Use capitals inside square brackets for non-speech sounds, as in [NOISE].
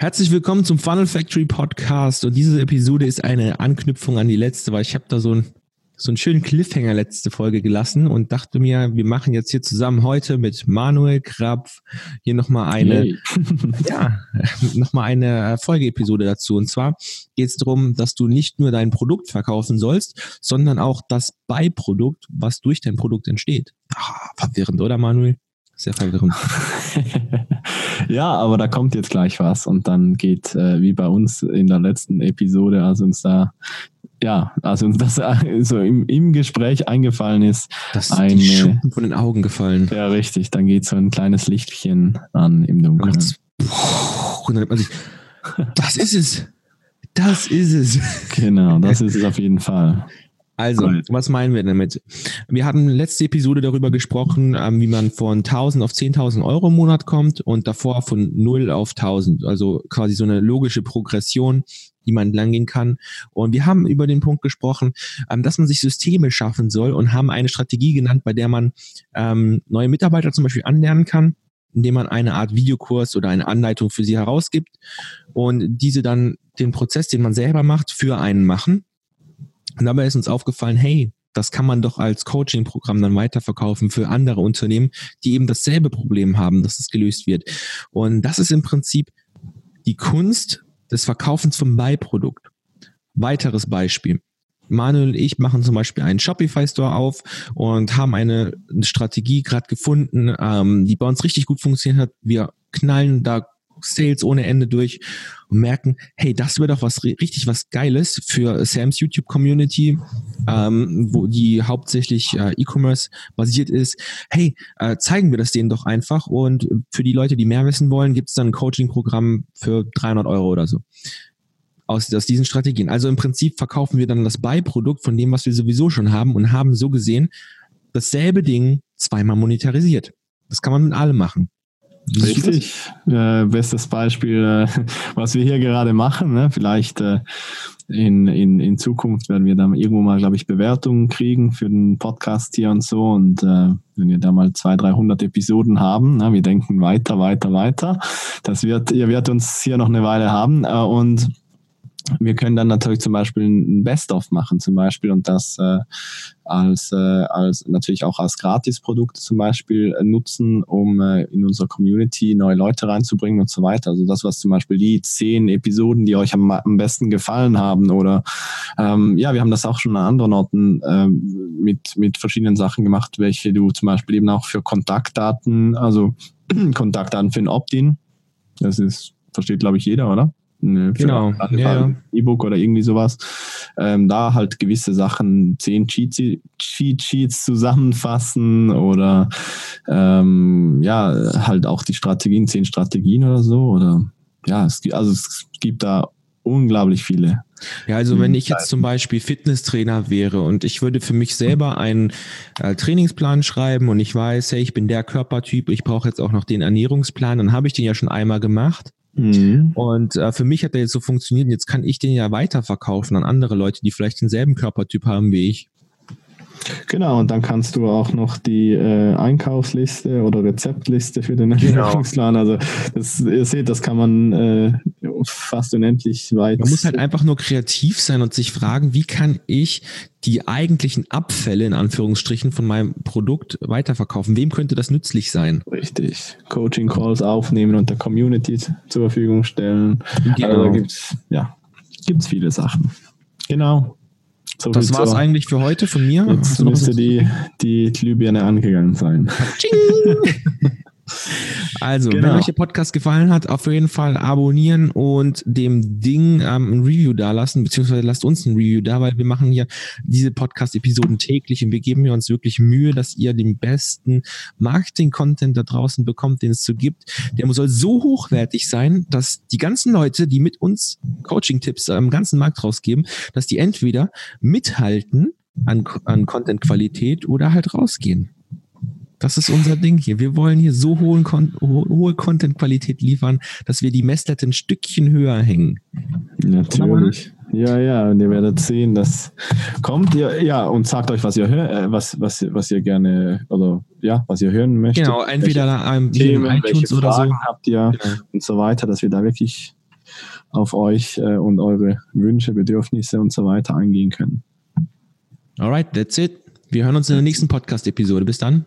Herzlich willkommen zum Funnel Factory Podcast und diese Episode ist eine Anknüpfung an die letzte, weil ich habe da so ein so einen schönen Cliffhanger letzte Folge gelassen und dachte mir, wir machen jetzt hier zusammen heute mit Manuel Krapf hier nochmal eine, hey. [LAUGHS] [LAUGHS] ja, nochmal eine Folgeepisode dazu. Und zwar geht es darum, dass du nicht nur dein Produkt verkaufen sollst, sondern auch das Beiprodukt, was durch dein Produkt entsteht. Ah, verwirrend, oder Manuel? Sehr verwirrend. [LAUGHS] ja, aber da kommt jetzt gleich was und dann geht, äh, wie bei uns in der letzten Episode, als uns da ja, also uns das so im, im Gespräch eingefallen ist. Das eine, die Schuppen von den Augen gefallen. Ja, richtig. Dann geht so ein kleines Lichtchen an im Dunkeln. Und dann hat man sich, das ist es. Das ist es. Genau, das ist es auf jeden Fall. Also, was meinen wir damit? Wir hatten letzte Episode darüber gesprochen, ähm, wie man von 1000 auf 10.000 Euro im Monat kommt und davor von 0 auf 1000. Also quasi so eine logische Progression, die man langgehen kann. Und wir haben über den Punkt gesprochen, ähm, dass man sich Systeme schaffen soll und haben eine Strategie genannt, bei der man ähm, neue Mitarbeiter zum Beispiel anlernen kann indem man eine Art Videokurs oder eine Anleitung für sie herausgibt und diese dann den Prozess, den man selber macht, für einen machen und dabei ist uns aufgefallen, hey, das kann man doch als Coaching-Programm dann weiterverkaufen für andere Unternehmen, die eben dasselbe Problem haben, dass es gelöst wird. Und das ist im Prinzip die Kunst des Verkaufens vom Beiprodukt. Weiteres Beispiel. Manuel und ich machen zum Beispiel einen Shopify-Store auf und haben eine Strategie gerade gefunden, ähm, die bei uns richtig gut funktioniert hat. Wir knallen da Sales ohne Ende durch und merken, hey, das wäre doch was richtig was Geiles für Sams YouTube Community, ähm, wo die hauptsächlich äh, E-Commerce basiert ist. Hey, äh, zeigen wir das denen doch einfach und für die Leute, die mehr wissen wollen, gibt es dann ein Coaching-Programm für 300 Euro oder so. Aus, aus diesen Strategien. Also im Prinzip verkaufen wir dann das Beiprodukt von dem, was wir sowieso schon haben und haben so gesehen dasselbe Ding zweimal monetarisiert. Das kann man mit allem machen. Richtig. Äh, bestes Beispiel, äh, was wir hier gerade machen. Ne? Vielleicht äh, in, in, in Zukunft werden wir dann irgendwo mal, glaube ich, Bewertungen kriegen für den Podcast hier und so. Und äh, wenn wir da mal 200, 300 Episoden haben, ne? wir denken weiter, weiter, weiter. Das wird, ihr werdet uns hier noch eine Weile haben. Äh, und wir können dann natürlich zum Beispiel ein Best-of machen, zum Beispiel, und das äh, als, äh, als natürlich auch als Gratis-Produkt zum Beispiel äh, nutzen, um äh, in unserer Community neue Leute reinzubringen und so weiter. Also das, was zum Beispiel die zehn Episoden, die euch am, am besten gefallen haben, oder ähm, ja, wir haben das auch schon an anderen Orten ähm, mit, mit verschiedenen Sachen gemacht, welche du zum Beispiel eben auch für Kontaktdaten, also [CLEARS THROAT] Kontaktdaten für ein Opt-in, das ist, versteht glaube ich jeder, oder? Ne, genau. Ja, E-Book oder irgendwie sowas. Ähm, da halt gewisse Sachen, zehn Cheat, Cheat Sheets zusammenfassen oder ähm, ja, halt auch die Strategien, zehn Strategien oder so. Oder ja, es gibt, also es gibt da unglaublich viele. Ja, also wenn ich jetzt zum Beispiel Fitnesstrainer wäre und ich würde für mich selber einen äh, Trainingsplan schreiben und ich weiß, hey, ich bin der Körpertyp, ich brauche jetzt auch noch den Ernährungsplan, dann habe ich den ja schon einmal gemacht. Mhm. Und äh, für mich hat der jetzt so funktioniert. Und jetzt kann ich den ja weiterverkaufen an andere Leute, die vielleicht denselben Körpertyp haben wie ich. Genau, und dann kannst du auch noch die äh, Einkaufsliste oder Rezeptliste für den genau. Ernährungsplan. Genau. Also das, ihr seht, das kann man äh, fast unendlich weit. Man muss halt einfach nur kreativ sein und sich fragen, wie kann ich die eigentlichen Abfälle in Anführungsstrichen von meinem Produkt weiterverkaufen? Wem könnte das nützlich sein? Richtig. Coaching Calls aufnehmen und der Community zur Verfügung stellen. Genau. Also da gibt's ja gibt's viele Sachen. Genau. So das war es eigentlich für heute von mir. Jetzt müsste die, die Glühbirne angegangen sein. [LAUGHS] Also, genau. wenn euch der Podcast gefallen hat, auf jeden Fall abonnieren und dem Ding ähm, ein Review dalassen, beziehungsweise lasst uns ein Review da, weil wir machen hier diese Podcast-Episoden täglich und wir geben mir uns wirklich Mühe, dass ihr den besten Marketing-Content da draußen bekommt, den es so gibt. Der soll so hochwertig sein, dass die ganzen Leute, die mit uns Coaching-Tipps am ganzen Markt rausgeben, dass die entweder mithalten an, an Content-Qualität oder halt rausgehen. Das ist unser Ding hier. Wir wollen hier so hohen Kon hohe Content-Qualität liefern, dass wir die Messlatte ein Stückchen höher hängen. Natürlich. Ja, ja, und ihr werdet sehen, das kommt. Ihr, ja, und sagt euch, was ihr hört, äh, was, was, was ihr gerne oder ja, was ihr hören möchtet. Genau, entweder welche Themen, iTunes welche oder Fragen so. habt ihr genau. und so weiter, dass wir da wirklich auf euch äh, und eure Wünsche, Bedürfnisse und so weiter eingehen können. Alright, that's it. Wir hören uns in der nächsten Podcast-Episode. Bis dann.